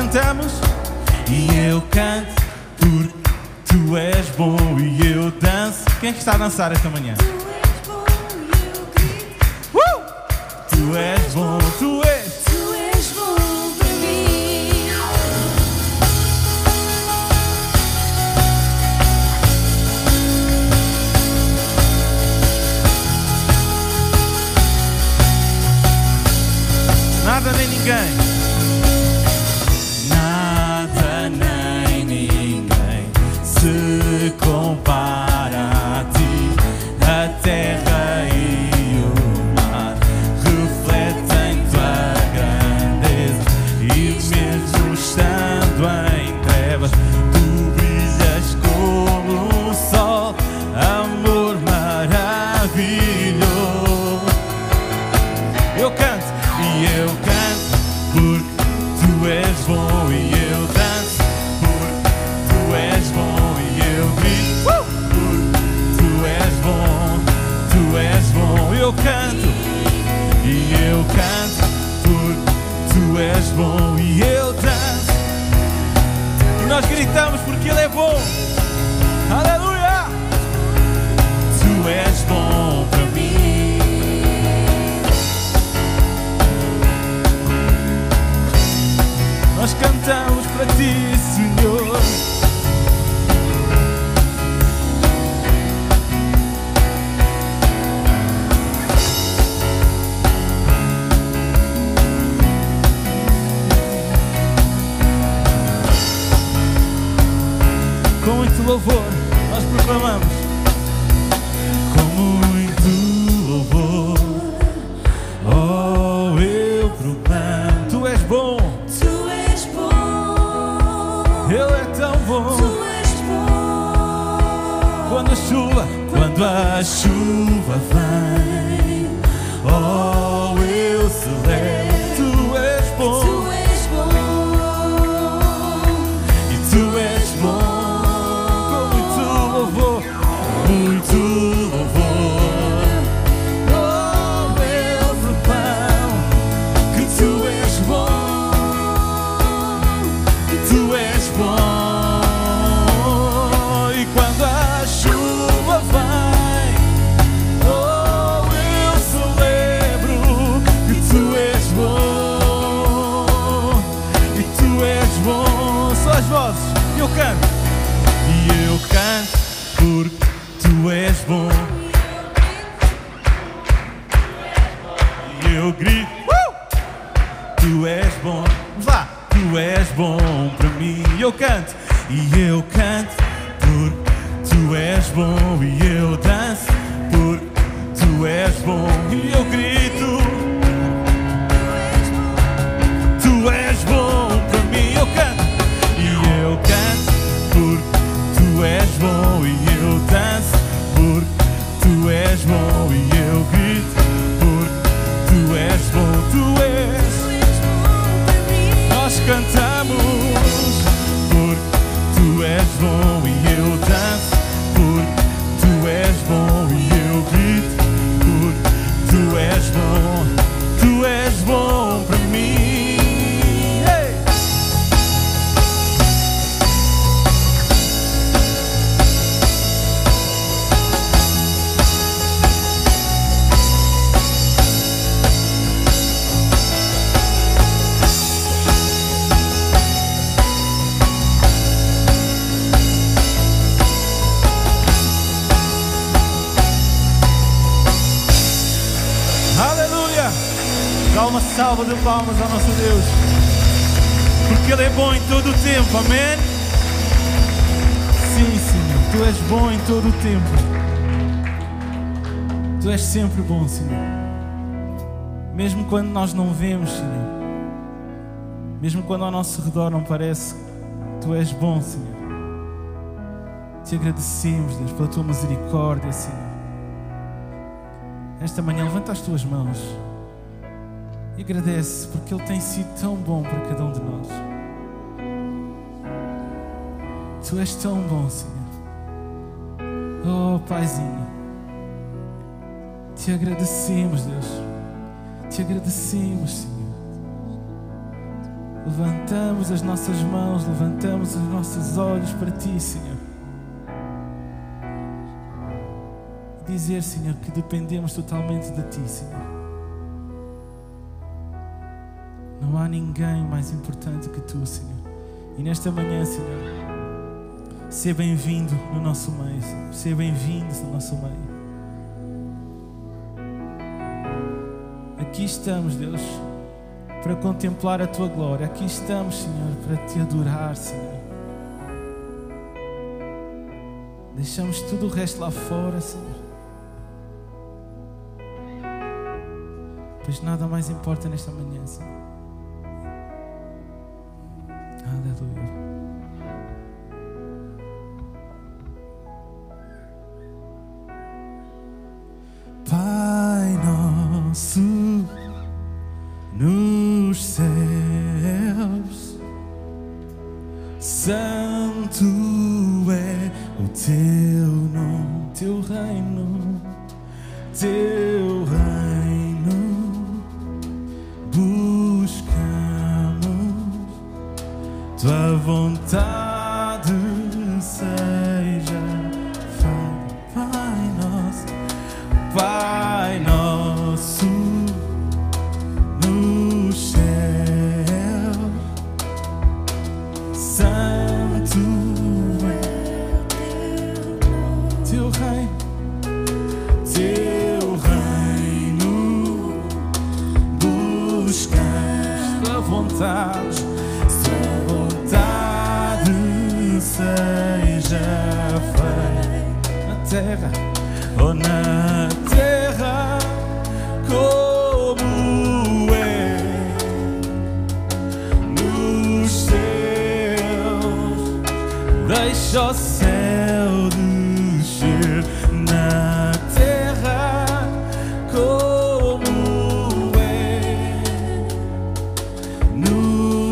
cantamos, e eu canto porque tu és bom e eu danço. Quem é que está a dançar esta manhã? Uh! Tu és bom, tu és. Tu és bom para mim. Nada nem ninguém. be Com muito louvor, nós proclamamos. Com muito louvor, oh, eu proclamo. Tu és bom. Tu és bom. Ele é tão bom Tu és bom. quando a chuva, quando a chuva vem. Oh, eu celebro. Canto porque tu és bom. E eu grito. "Uh!" Tu és bom, vá, tu és bom para mim. E eu canto, e eu canto, porque tu és bom. E eu danço, porque tu és bom. E eu grito, tu és bom para mim. Eu canto, e eu canto, tu és bom. E eu danço, porque tu és bom. E eu grito, porque tu és bom, tu és. Tu és bom para mim. Nós cantamos porque tu és bom sempre bom, Senhor. Mesmo quando nós não vemos, Senhor. Mesmo quando ao nosso redor não parece, Tu és bom, Senhor. Te agradecemos, Deus, pela Tua misericórdia, Senhor. Esta manhã levanta as tuas mãos e agradece porque Ele tem sido tão bom para cada um de nós. Tu és tão bom, Senhor. Oh, Paizinho, te agradecemos, Deus. Te agradecemos, Senhor. Levantamos as nossas mãos, levantamos os nossos olhos para Ti, Senhor. Dizer, Senhor, que dependemos totalmente de Ti, Senhor. Não há ninguém mais importante que Tu, Senhor. E nesta manhã, Senhor, seja bem-vindo no nosso meio, Senhor. Seja bem-vindo no nosso meio. Aqui estamos, Deus, para contemplar a tua glória. Aqui estamos, Senhor, para te adorar, Senhor. Deixamos tudo o resto lá fora, Senhor. Pois nada mais importa nesta manhã, Senhor.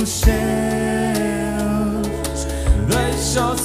Nos céus. Deixa o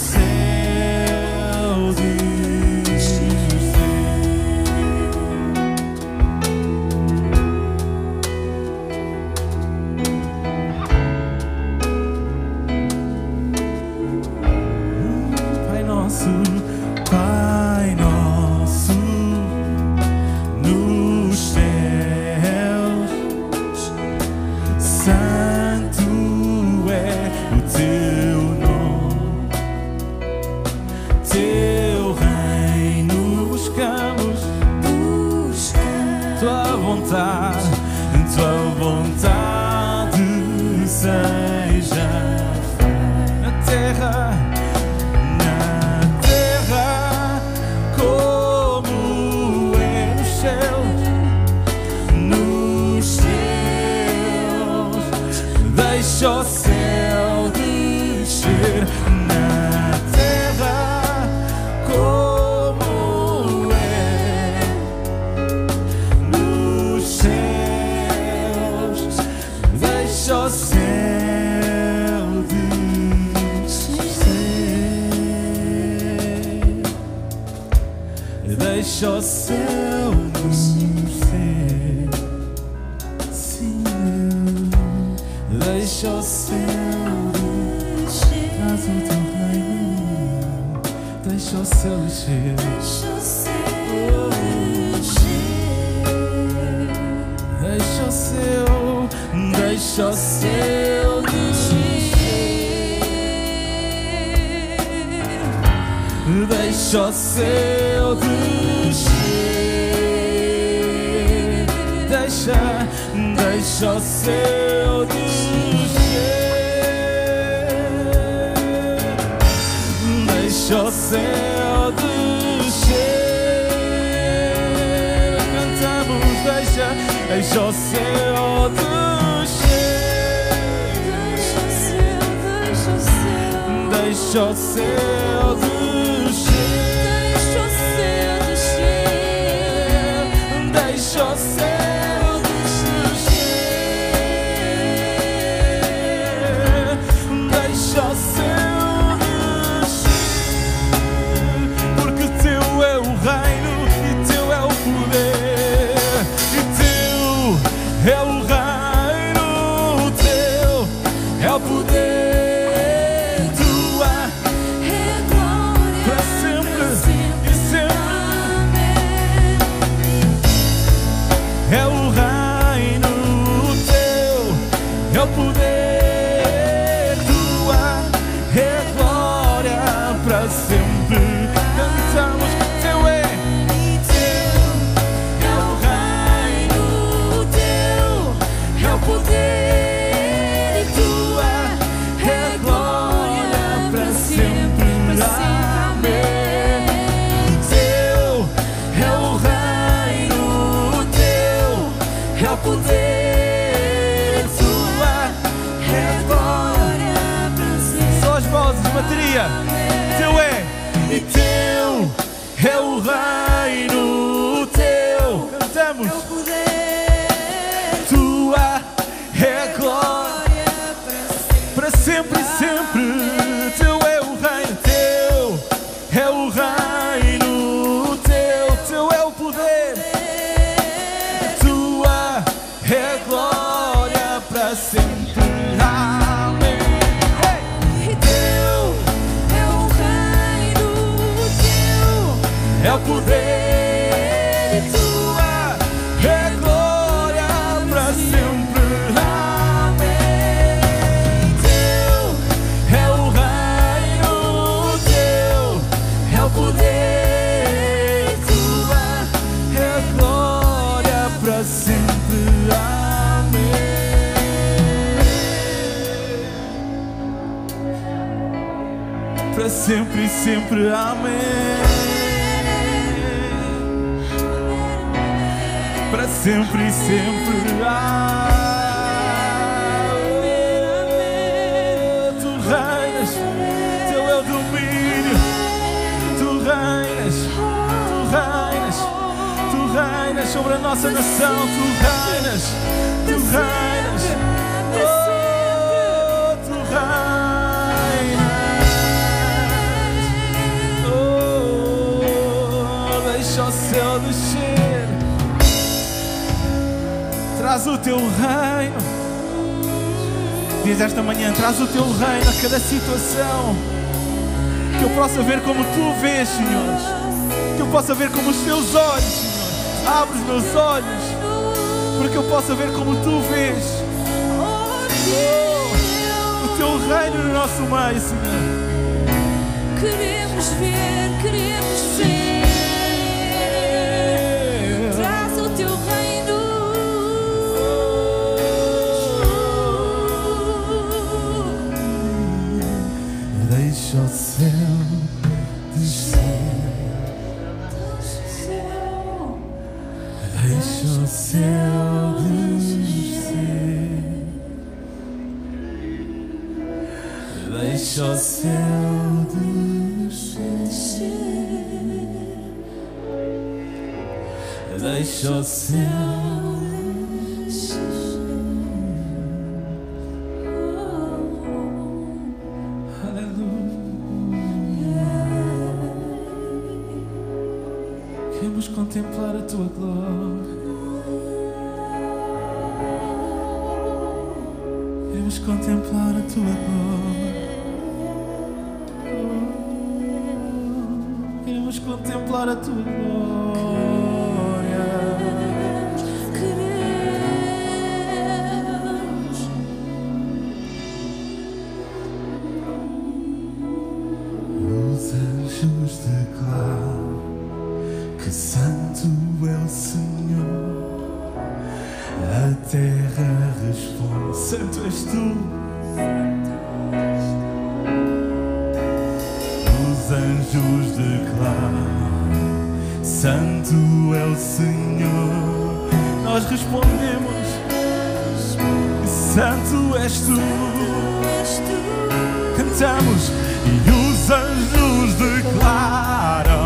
Deixa o céu descer. Deixa, deixa o céu descer. Deixa o céu descer. Cantamos, deixa, deixa o céu descer. Deixa o céu descer. Deixa reino Para sempre e sempre. Amém. para sempre e sempre. Amém. Tu reinas, teu é o domínio. Tu reinas, tu reinas, tu reinas sobre a nossa nação. Tu reinas, tu reinas. Oh, tu Traz o teu reino. Diz esta manhã, traz o teu reino a cada situação. Que eu possa ver como tu vês, Senhor. Que eu possa ver como os teus olhos, Senhor. Abre os meus olhos. Para que eu possa ver como tu vês. O teu reino no nosso meio, Senhor. Queremos ver, queremos ver. Deixa o céu descer. Deixa o céu descer. Deixa o céu descer. Deixa o céu Queremos contemplar a tua glória. Queremos contemplar a tua glória. Queremos contemplar a tua glória. Anjos declaram: Santo é o Senhor. Nós respondemos: Santo és tu. Cantamos e os anjos declaram: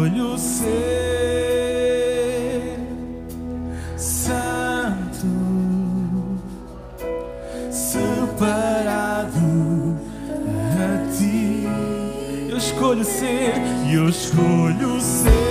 escolho ser santo, separado a ti. Eu escolho ser, eu escolho ser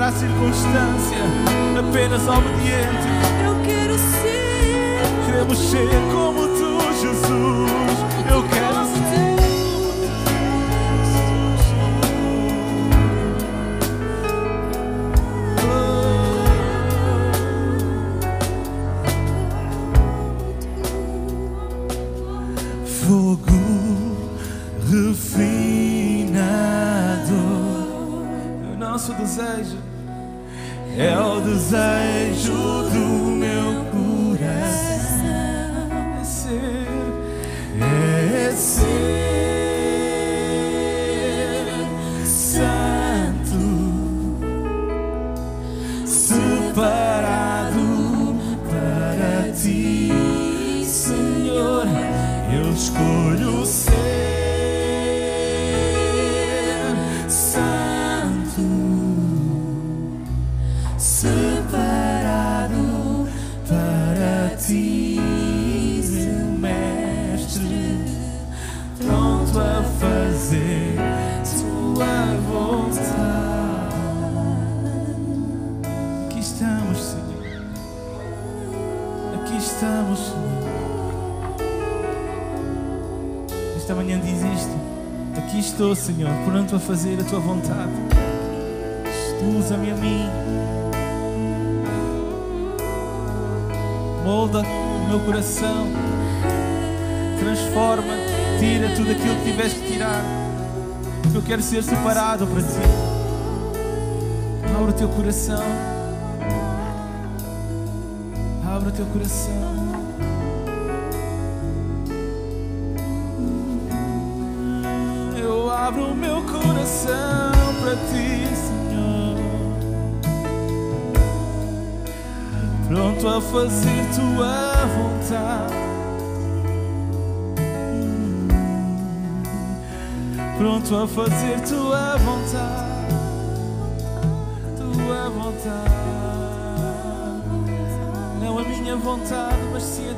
olhar à circunstância, apenas obediente. Eu quero ser Queremos ser como tu, Jesus. Eu quero pronto a fazer a tua vontade. Usa-me a mim. molda o meu coração, transforma, tira tudo aquilo que tiveres que tirar, eu quero ser separado para ti. Abre o teu coração, abre o teu coração. Abro o meu coração para ti, Senhor. pronto a fazer tua vontade. Pronto a fazer tua vontade, tua vontade. Não a minha vontade, mas sim a